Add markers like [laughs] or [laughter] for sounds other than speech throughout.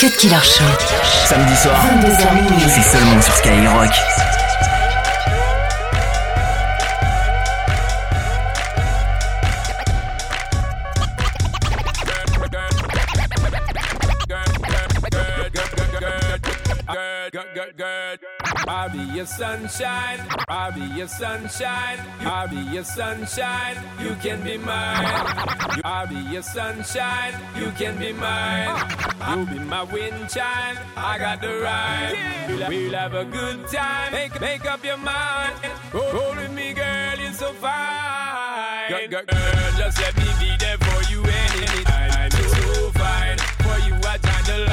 Cut Killer Show. Samedi soir, 22h minuit. c'est seulement sur Skyrock. I'll be your sunshine, I'll be your sunshine, I'll be your sunshine, you can be mine. I'll be your sunshine, you can be mine. You'll be my wind chime, I got the rhyme. We'll, we'll have a good time, make, make up your mind. Roll, roll with me, girl, you're so fine. Girl, girl, girl, just let me be there for you anytime. You're so fine, for you I time the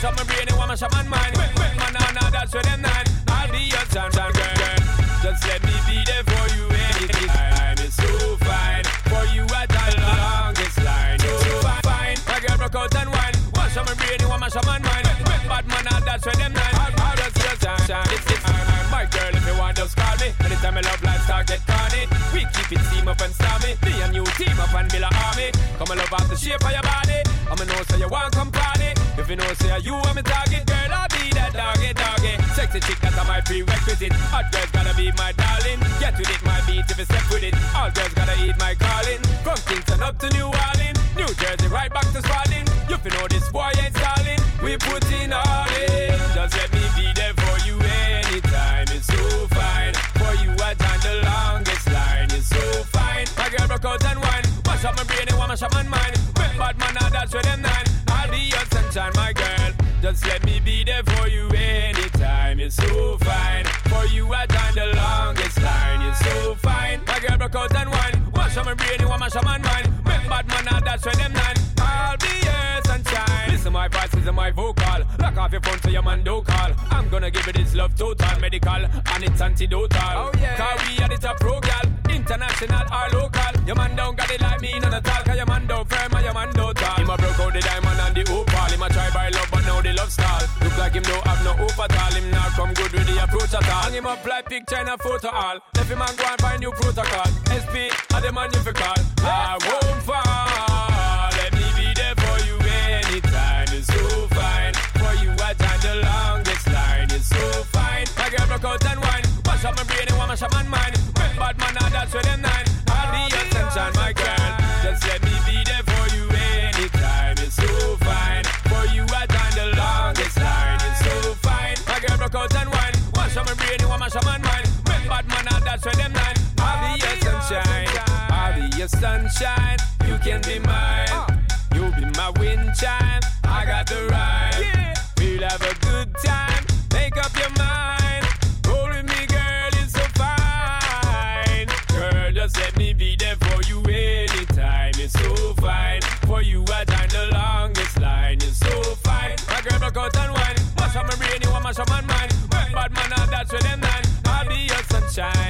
Mash, up my brain and mash up my mind. Quick, man, nah, nah, that's where them nine. I'll be your sunshine, girl, girl. Just let me be there for you anytime. It's so fine, for you time the longest line. So fine, my girl broke out and wine. Mash up my brain and mash up my mind. Bad man, nah, that's where them nine. I'll, I'll just your sunshine. It's, it's my girl, if you want, just call me. Anytime I love life start get corny. We keep it steam up and stormy. Me and you team up and build a army. Come and love off the shape of your you know say you want me target, girl, I'll be that doggy doggy. Sexy chick, that's my prerequisite. Hot girls gotta be my darling. Get with it, my beat if you step with it. All girls gotta eat my calling. From Kingston up to New Orleans, New Jersey right back to Spalding. You fi know this boy ain't stalling. We put in all in. Just let me be there for you anytime. It's so fine. For you, I time the longest line. It's so fine. My girl broke out and wine. Wash up my brain and wash up my mind. Bad man, now that's where them nine. I'll be your sunshine, my girl. Just let me be there for you anytime. It's so fine. For you, I time the longest line. It's so fine. My girl broke out and wine. Wash up my brain wash up my mind. Quick bad man, now that's where them nine. I'll be your sunshine. Listen, my voice is my vocal. Lock off your phone so your man don't call. I'm gonna give it this love total, medical, and it's antidotal. Oh yeah. Cause we are the top pro gal, international or local. Your man don't got it like me, none at all. Cause your man come good with the approach at all. Hang him up like picture and a photo all. Him man go and find new protocol. SP, are the man you call. I won't fall. Let me be there for you anytime. It's so fine. For you, I time the longest line. It's so fine. My girl broke out and wine. Wash up my brain and wash up my mind. Bad man, that's where them nine. Sunshine. You can be mine. Ah. You'll be my wind chime. I got the rhyme. We'll have a good time. Make up your mind. Roll with me, girl. It's so fine. Girl, just let me be there for you anytime. It's so fine. For you, I time the longest line. It's so fine. My girl, broke out and wine. Mash up my brain, you want mash up my mind. Bad man, now that's where them nine. I'll be your sunshine.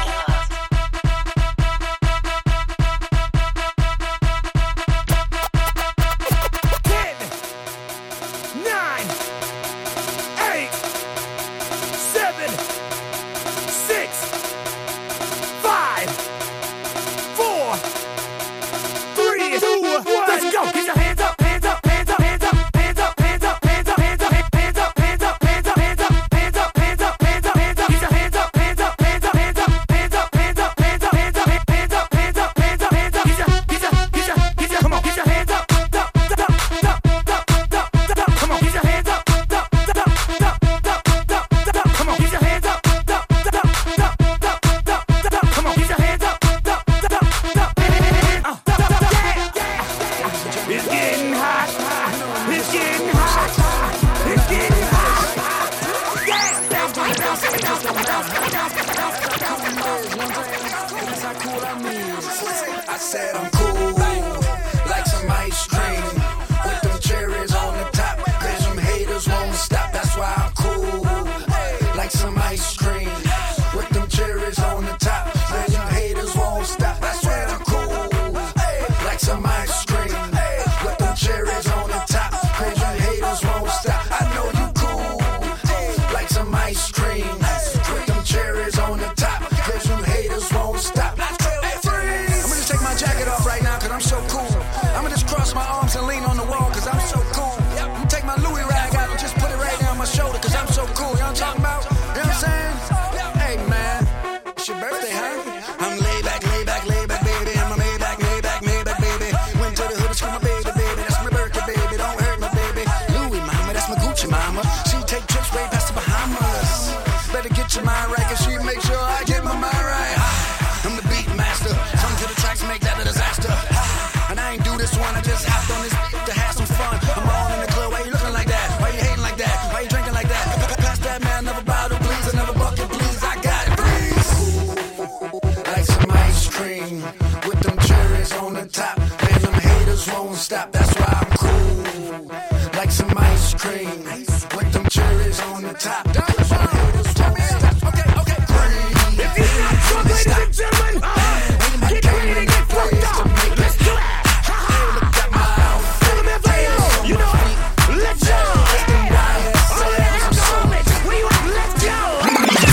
Ice bottle, please, bucket, please. I got it, please. Like some ice cream with them cherries on the top. Man, them haters won't stop. That's why I'm cool. Like some ice cream with them cherries on the top.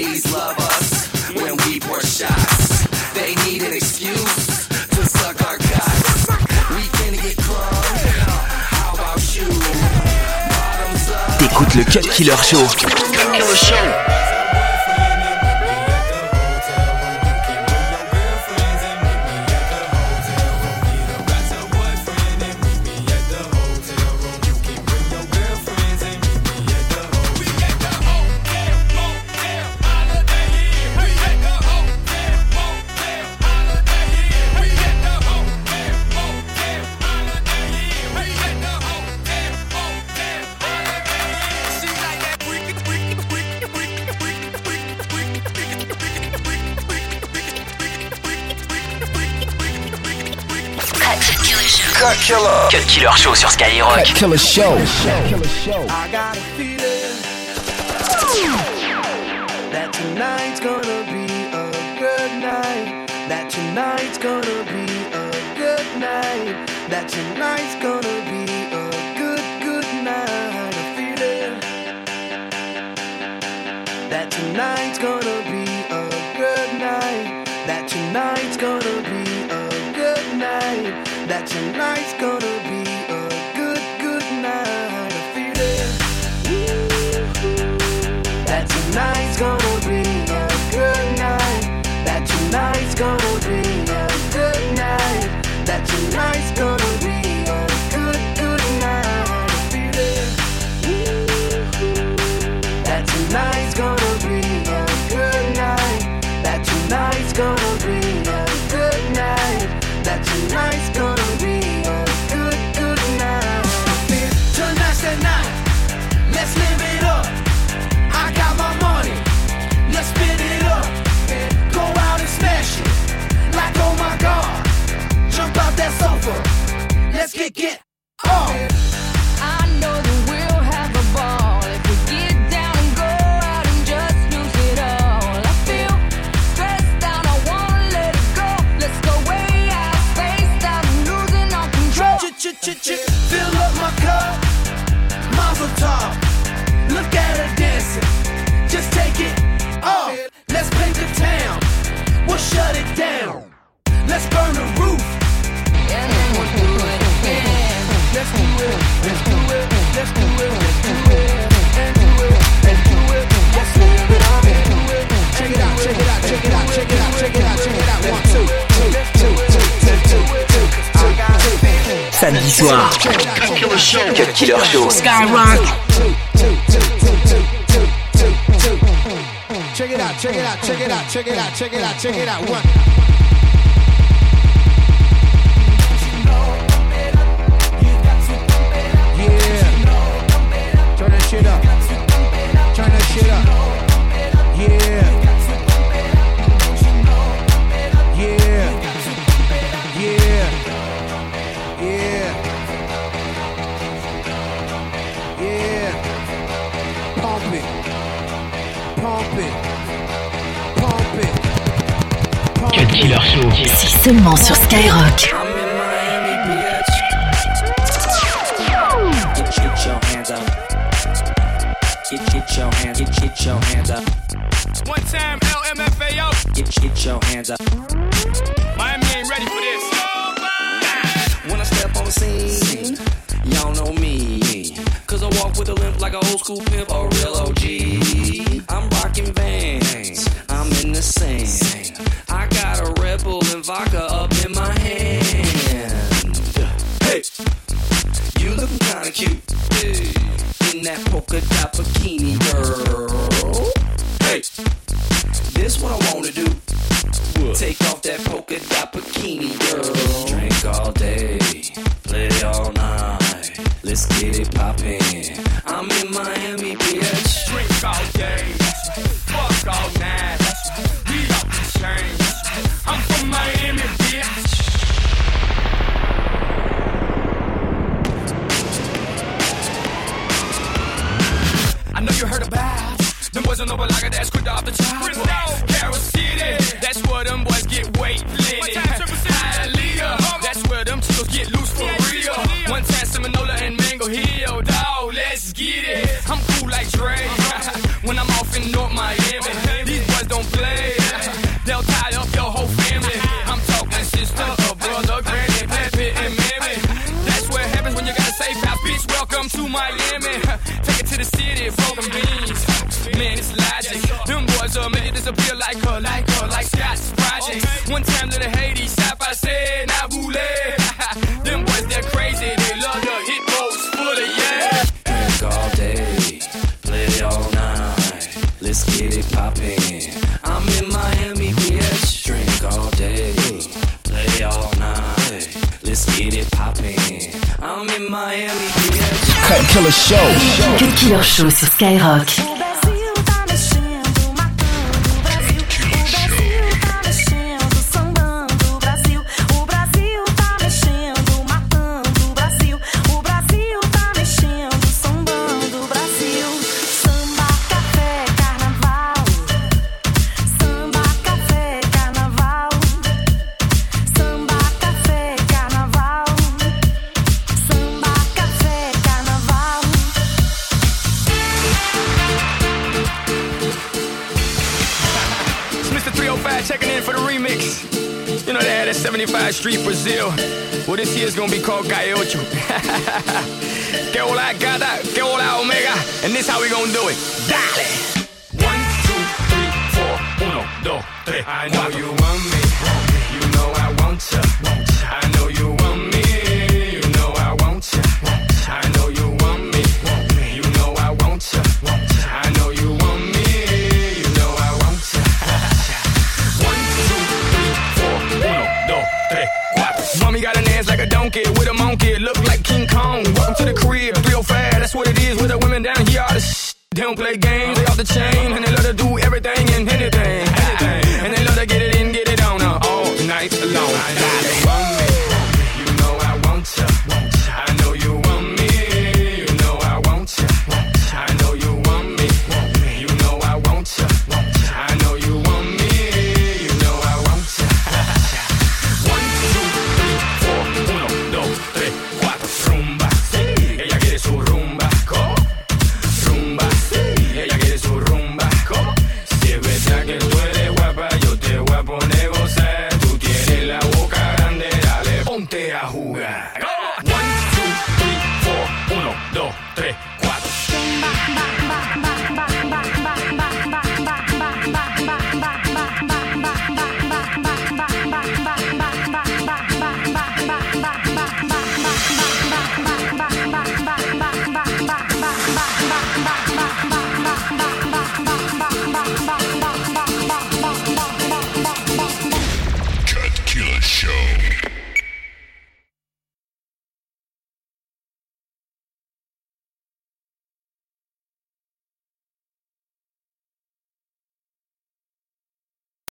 Lazy. Cut Killer Show. Cut Killer Show. Killer. Cut Killer Show sur Skyrock. Cut Killer Show. I got a feeling that tonight's gonna be a good night. That tonight's gonna be a good night. That tonight's gonna soir. Cut Killer Show. Skyrock. Check it out, check it out, check it out, check it out, check it out, check it out. One. Yeah. Turn that shit up. Turn that shit up. Yeah. Cut Killer Show. C'est seulement sur Skyrock. Get your hands, get, get your hands up. One time, LMFAO. Get, get your hands up. Miami ain't ready for this. When I step on the scene, y'all know me. Cause I walk with a limp like an old school pimp, a real OG. I'm rocking vans, I'm in the sand. I got a Red Bull and vodka up in my hand. Hey, you looking kinda cute. Hey, in that polka dot bikini, girl. Hey, this what I wanna do. Take off that polka dot bikini, girl. Drink all day, play all night. Let's get it poppin'. Loose for real. One time Seminola and Mango Hill, dawg, let's get it. I'm cool like Dre Killer Show. Killer Show sur Skyrock. 45 Street, Brazil. Well, this year's gonna be called Calle Ocho. [laughs] que hola, gata, que hola, omega. And this how we gonna do it. Dale! One, two, three, four. Uno, dos, tres. I know you want me. Like a donkey with a monkey, look like King Kong. Welcome to the crib, 305, that's